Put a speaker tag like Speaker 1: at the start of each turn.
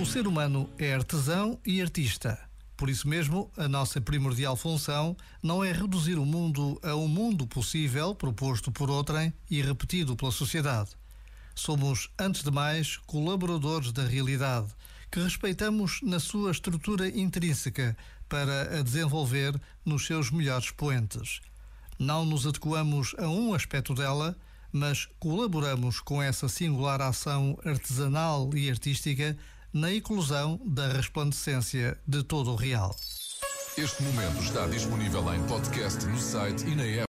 Speaker 1: O ser humano é artesão e artista. Por isso mesmo, a nossa primordial função não é reduzir o mundo a um mundo possível proposto por outrem e repetido pela sociedade. Somos, antes de mais, colaboradores da realidade, que respeitamos na sua estrutura intrínseca para a desenvolver nos seus melhores poentes. Não nos adequamos a um aspecto dela, mas colaboramos com essa singular ação artesanal e artística na eclosão da resplandecência de todo o real.
Speaker 2: Este momento está disponível em podcast no site e na app.